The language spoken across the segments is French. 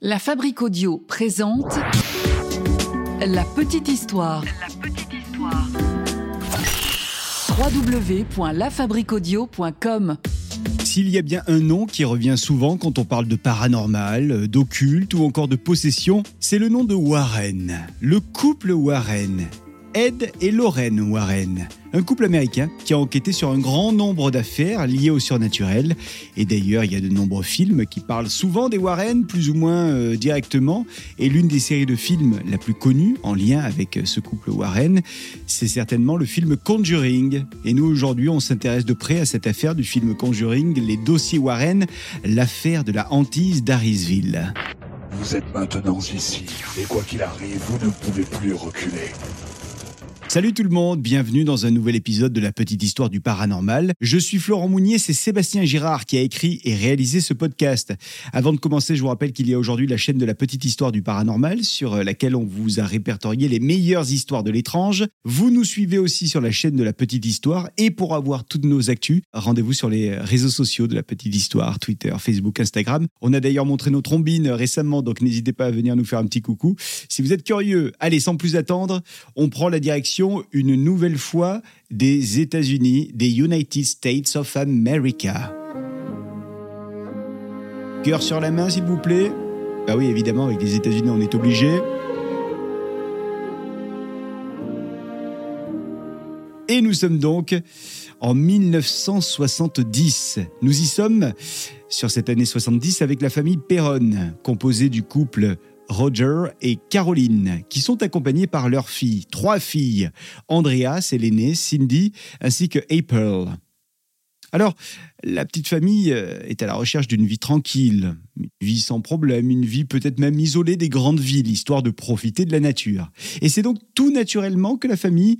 La Fabrique Audio présente La Petite Histoire. La Petite Histoire. www.lafabriqueaudio.com S'il y a bien un nom qui revient souvent quand on parle de paranormal, d'occulte ou encore de possession, c'est le nom de Warren. Le couple Warren. Ed et Lorraine Warren, un couple américain qui a enquêté sur un grand nombre d'affaires liées au surnaturel. Et d'ailleurs, il y a de nombreux films qui parlent souvent des Warren, plus ou moins euh, directement. Et l'une des séries de films la plus connue en lien avec ce couple Warren, c'est certainement le film Conjuring. Et nous, aujourd'hui, on s'intéresse de près à cette affaire du film Conjuring, les dossiers Warren, l'affaire de la hantise d'Harrisville. Vous êtes maintenant ici, et quoi qu'il arrive, vous ne pouvez plus reculer. Salut tout le monde, bienvenue dans un nouvel épisode de la petite histoire du paranormal. Je suis Florent Mounier, c'est Sébastien Girard qui a écrit et réalisé ce podcast. Avant de commencer, je vous rappelle qu'il y a aujourd'hui la chaîne de la petite histoire du paranormal sur laquelle on vous a répertorié les meilleures histoires de l'étrange. Vous nous suivez aussi sur la chaîne de la petite histoire et pour avoir toutes nos actus, rendez-vous sur les réseaux sociaux de la petite histoire, Twitter, Facebook, Instagram. On a d'ailleurs montré nos trombines récemment, donc n'hésitez pas à venir nous faire un petit coucou. Si vous êtes curieux, allez sans plus attendre, on prend la direction une nouvelle fois des États-Unis, des United States of America. Cœur sur la main, s'il vous plaît. Ah oui, évidemment, avec les États-Unis, on est obligé. Et nous sommes donc en 1970. Nous y sommes sur cette année 70 avec la famille Perron, composée du couple Roger et Caroline, qui sont accompagnés par leurs filles, trois filles, Andrea, c'est l'aînée, Cindy, ainsi que April. Alors, la petite famille euh, est à la recherche d'une vie tranquille, une vie sans problème, une vie peut-être même isolée des grandes villes, histoire de profiter de la nature. Et c'est donc tout naturellement que la famille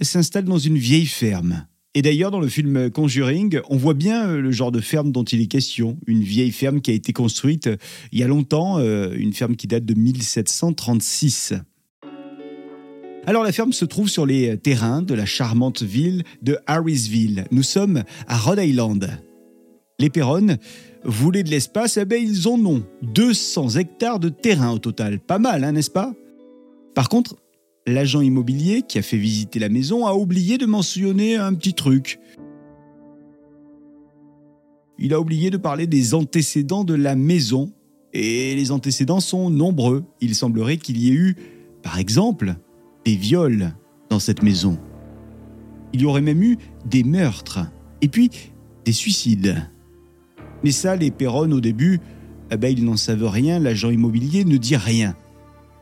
s'installe dans une vieille ferme. Et d'ailleurs, dans le film Conjuring, on voit bien euh, le genre de ferme dont il est question. Une vieille ferme qui a été construite euh, il y a longtemps, euh, une ferme qui date de 1736. Alors la ferme se trouve sur les terrains de la charmante ville de Harrisville. Nous sommes à Rhode Island. Les Perron voulaient de l'espace, eh bien ils en ont 200 hectares de terrain au total. Pas mal, hein, n'est-ce pas? Par contre, l'agent immobilier qui a fait visiter la maison a oublié de mentionner un petit truc. Il a oublié de parler des antécédents de la maison, et les antécédents sont nombreux. Il semblerait qu'il y ait eu, par exemple, des viols dans cette maison. Il y aurait même eu des meurtres, et puis des suicides. Mais ça, les Perron, au début, eh ben, ils n'en savent rien, l'agent immobilier ne dit rien.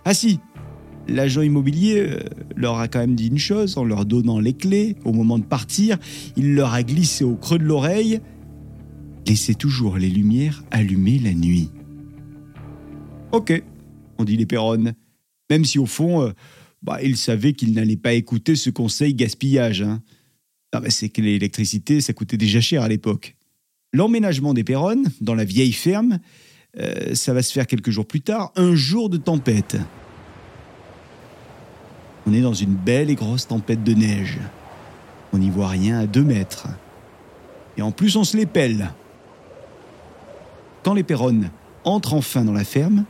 Ah si, L'agent immobilier euh, leur a quand même dit une chose en leur donnant les clés au moment de partir. Il leur a glissé au creux de l'oreille Laissez toujours les lumières allumées la nuit. Ok, on dit les Perronnes. Même si au fond, euh, bah, ils savaient qu'ils n'allaient pas écouter ce conseil gaspillage. Hein. c'est que l'électricité, ça coûtait déjà cher à l'époque. L'emménagement des Perronnes, dans la vieille ferme, euh, ça va se faire quelques jours plus tard, un jour de tempête. On est dans une belle et grosse tempête de neige. On n'y voit rien à deux mètres. Et en plus, on se les pèle. Quand les Perronnes entrent enfin dans la ferme,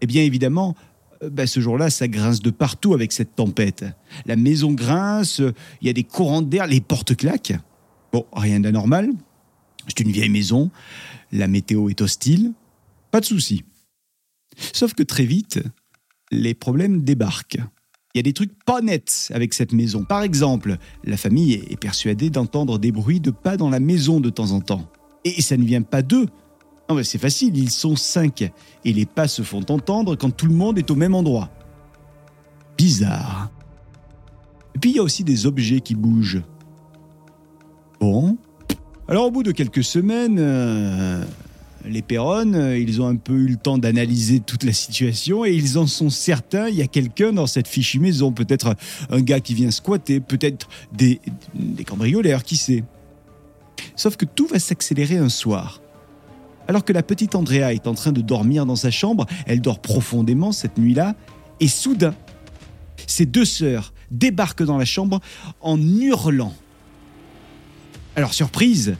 eh bien évidemment, euh, bah, ce jour-là, ça grince de partout avec cette tempête. La maison grince, il y a des courants d'air, les portes claquent. Bon, rien d'anormal. C'est une vieille maison, la météo est hostile, pas de souci. Sauf que très vite, les problèmes débarquent. Il y a des trucs pas nets avec cette maison. Par exemple, la famille est persuadée d'entendre des bruits de pas dans la maison de temps en temps. Et ça ne vient pas d'eux. Mais c'est facile, ils sont cinq. Et les pas se font entendre quand tout le monde est au même endroit. Bizarre. Et puis il y a aussi des objets qui bougent. Bon. Alors au bout de quelques semaines, euh, les Perron, euh, ils ont un peu eu le temps d'analyser toute la situation et ils en sont certains, il y a quelqu'un dans cette fichue maison, peut-être un gars qui vient squatter, peut-être des, des cambrioleurs, qui sait. Sauf que tout va s'accélérer un soir. Alors que la petite Andrea est en train de dormir dans sa chambre, elle dort profondément cette nuit-là, et soudain, ses deux sœurs débarquent dans la chambre en hurlant. Alors surprise,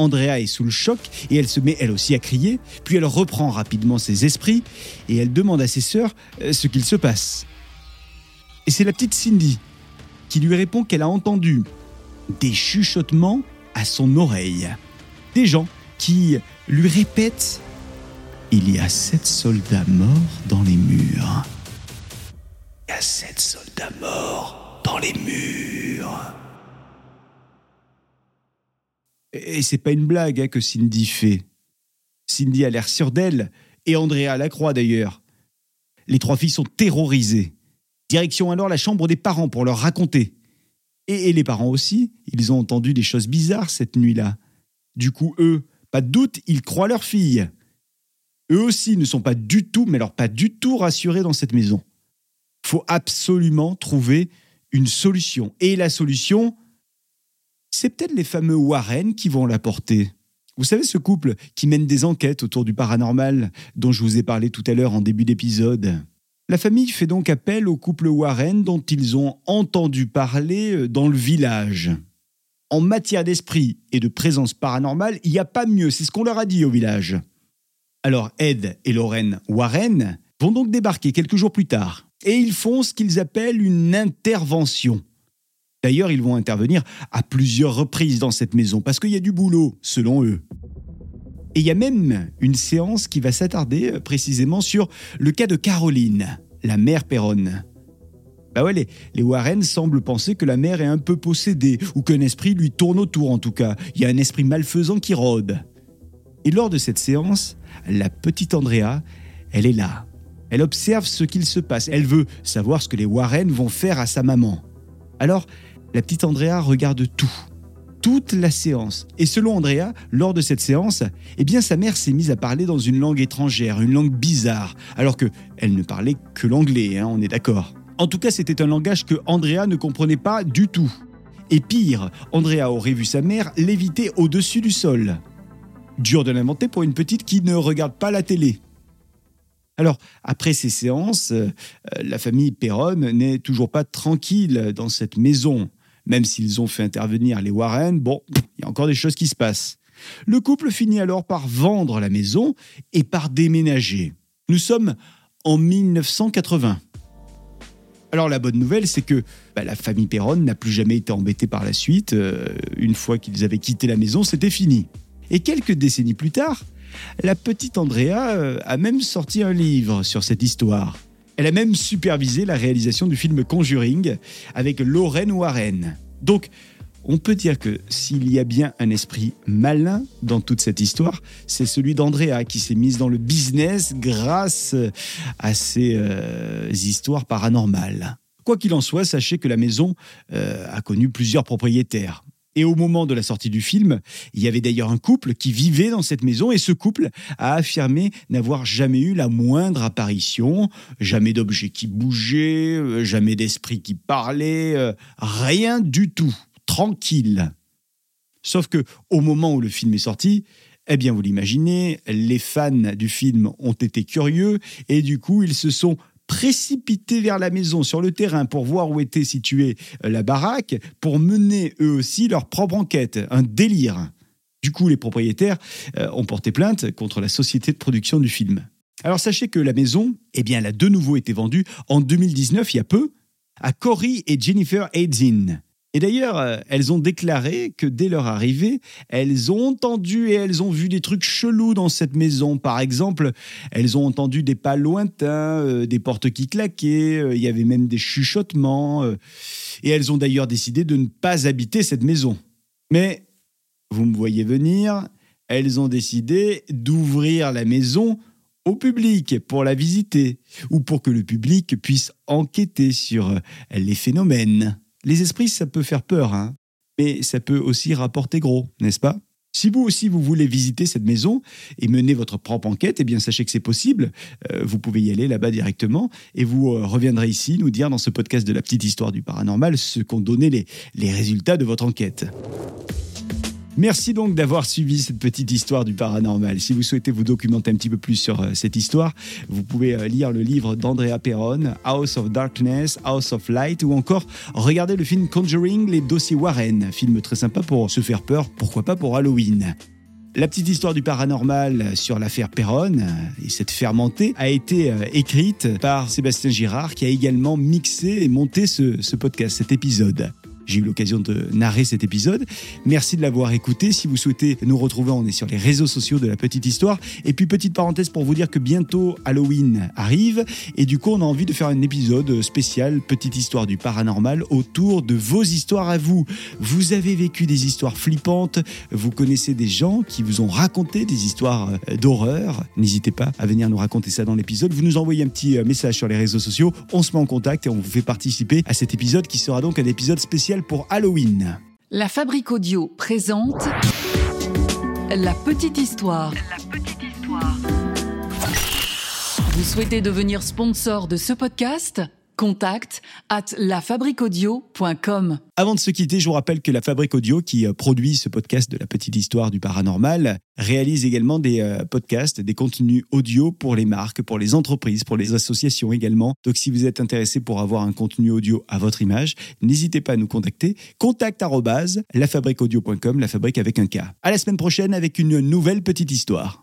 Andrea est sous le choc et elle se met elle aussi à crier, puis elle reprend rapidement ses esprits et elle demande à ses sœurs euh, ce qu'il se passe. Et c'est la petite Cindy qui lui répond qu'elle a entendu des chuchotements à son oreille. Des gens qui lui répètent Il y a sept soldats morts dans les murs. Il y a sept soldats morts dans les murs. Et c'est pas une blague hein, que Cindy fait. Cindy a l'air sûre d'elle, et Andrea la croit d'ailleurs. Les trois filles sont terrorisées. Direction alors la chambre des parents pour leur raconter. Et, les parents aussi, ils ont entendu des choses bizarres cette nuit-là. Du coup, eux, pas de doute, ils croient leur fille. Eux aussi ne sont pas du tout, mais alors pas du tout rassurés dans cette maison. Faut absolument trouver une solution. Et la solution, c'est peut-être les fameux Warren qui vont l'apporter. Vous savez, ce couple qui mène des enquêtes autour du paranormal dont je vous ai parlé tout à l'heure en début d'épisode. La famille fait donc appel au couple Warren dont ils ont entendu parler euh, dans le village. En matière d'esprit et de présence paranormale, il n'y a pas mieux, c'est ce qu'on leur a dit au village. Alors Ed et Lorraine Warren vont donc débarquer quelques jours plus tard et ils font ce qu'ils appellent une intervention. D'ailleurs, ils vont intervenir à plusieurs reprises dans cette maison parce qu'il y a du boulot, selon eux. Et il y a même une séance qui va s'attarder euh, précisément sur le cas de Caroline, la mère Perronne. Bah ouais, les, Warren semblent penser que la mère est un peu possédée, ou qu'un esprit lui tourne autour en tout cas. Il y a un esprit malfaisant qui rôde. Et lors de cette séance, la petite Andrea, elle est là. Elle observe ce qu'il se passe. Elle veut savoir ce que les Warren vont faire à sa maman. Alors, la petite Andrea regarde tout, toute la séance. Et selon Andrea, lors de cette séance, eh bien sa mère s'est mise à parler dans une langue étrangère, une langue bizarre, alors que elle ne parlait que l'anglais, hein, on est d'accord. En tout cas, c'était un langage que Andrea ne comprenait pas du tout. Et pire, Andrea aurait vu sa mère léviter au-dessus du sol. Dur de l'inventer pour une petite qui ne regarde pas la télé. Alors, après ces séances, euh, la famille Perron n'est toujours pas tranquille dans cette maison. Même s'ils ont fait intervenir les Warren, bon, il y a encore des choses qui se passent. Le couple finit alors par vendre la maison et par déménager. Nous sommes en 1980. Alors la bonne nouvelle, c'est que bah, la famille Perron n'a plus jamais été embêtée par la suite. Euh, une fois qu'ils avaient quitté la maison, c'était fini. Et quelques décennies plus tard, la petite Andrea euh, a même sorti un livre sur cette histoire. Elle a même supervisé la réalisation du film Conjuring avec Lorraine Warren. Donc, on peut dire que s'il y a bien un esprit malin dans toute cette histoire, c'est celui d'Andrea qui s'est mise dans le business grâce à ces euh, histoires paranormales. Quoi qu'il en soit, sachez que la maison euh, a connu plusieurs propriétaires. Et au moment de la sortie du film, il y avait d'ailleurs un couple qui vivait dans cette maison et ce couple a affirmé n'avoir jamais eu la moindre apparition, jamais d'objet qui bougeait, euh, jamais d'esprit qui parlait, euh, rien du tout, tranquille. Sauf que au moment où le film est sorti, eh bien vous l'imaginez, les fans du film ont été curieux et du coup ils se sont précipités vers la maison sur le terrain pour voir où était située euh, la baraque, pour mener eux aussi leur propre enquête. Un délire. Du coup, les propriétaires euh, ont porté plainte contre la société de production du film. Alors sachez que la maison, eh elle a de nouveau été vendue en 2019, il y a peu, à Cory et Jennifer Aidzin. Et d'ailleurs, euh, elles ont déclaré que dès leur arrivée, elles ont entendu et elles ont vu des trucs chelous dans cette maison. Par exemple, elles ont entendu des pas lointains, euh, des portes qui claquaient, euh, il y avait même des chuchotements. et elles ont d'ailleurs décidé de ne pas habiter cette maison. Mais, vous me voyez venir, elles ont décidé d'ouvrir la maison au public pour la visiter, ou pour que le public puisse enquêter sur les phénomènes. Les esprits, ça peut faire peur, hein, mais ça peut aussi rapporter gros, n'est-ce pas? Si vous aussi vous voulez visiter cette maison et mener votre propre enquête, eh bien sachez que c'est possible. Euh, vous pouvez y aller là-bas directement et vous euh, reviendrez ici nous dire dans ce podcast de la petite histoire du paranormal ce qu'ont donné les, les résultats de votre enquête. Merci donc d'avoir suivi cette petite histoire du paranormal. Si vous souhaitez vous documenter un petit peu plus sur euh, cette histoire, vous pouvez euh, lire le livre d'Andrea Perron, House of Darkness, House of Light, ou encore regarder le film Conjuring, les dossiers Warren, film très sympa pour se faire peur, pourquoi pas pour Halloween. La petite histoire du paranormal sur l'affaire Perron et cette fermentée a été euh, écrite par Sébastien Girard qui a également mixé et monté ce podcast, cet épisode j'ai eu l'occasion de narrer cet épisode. Merci de l'avoir écouté. Si vous souhaitez nous retrouver, on est sur les réseaux sociaux de la petite histoire. Et puis petite parenthèse pour vous dire que bientôt Halloween arrive et du coup on a envie de faire un épisode spécial petite histoire du paranormal autour de vos histoires à vous. Vous avez vécu des histoires flippantes, vous connaissez des gens qui vous ont raconté des histoires euh, d'horreur. N'hésitez pas à venir nous raconter ça dans l'épisode. Vous nous envoyez un petit euh, message sur les réseaux sociaux, on se met en contact et on vous fait participer à cet épisode qui sera donc un épisode spécial pour Halloween. La Fabrique Audio présente La Petite Histoire. La petite histoire. Vous souhaitez devenir sponsor de ce podcast? Contact at lafabriquaudio.com. Avant de se quitter, je vous rappelle que la Fabrique Audio, qui euh, produit ce podcast de la petite histoire du paranormal, réalise également des euh, podcasts, des contenus audio pour les marques, pour les entreprises, pour les associations également. Donc si vous êtes intéressé pour avoir un contenu audio à votre image, n'hésitez pas à nous contacter. Contact lafabriqueaudio.com, la fabrique avec un K. À la semaine prochaine avec une nouvelle petite histoire.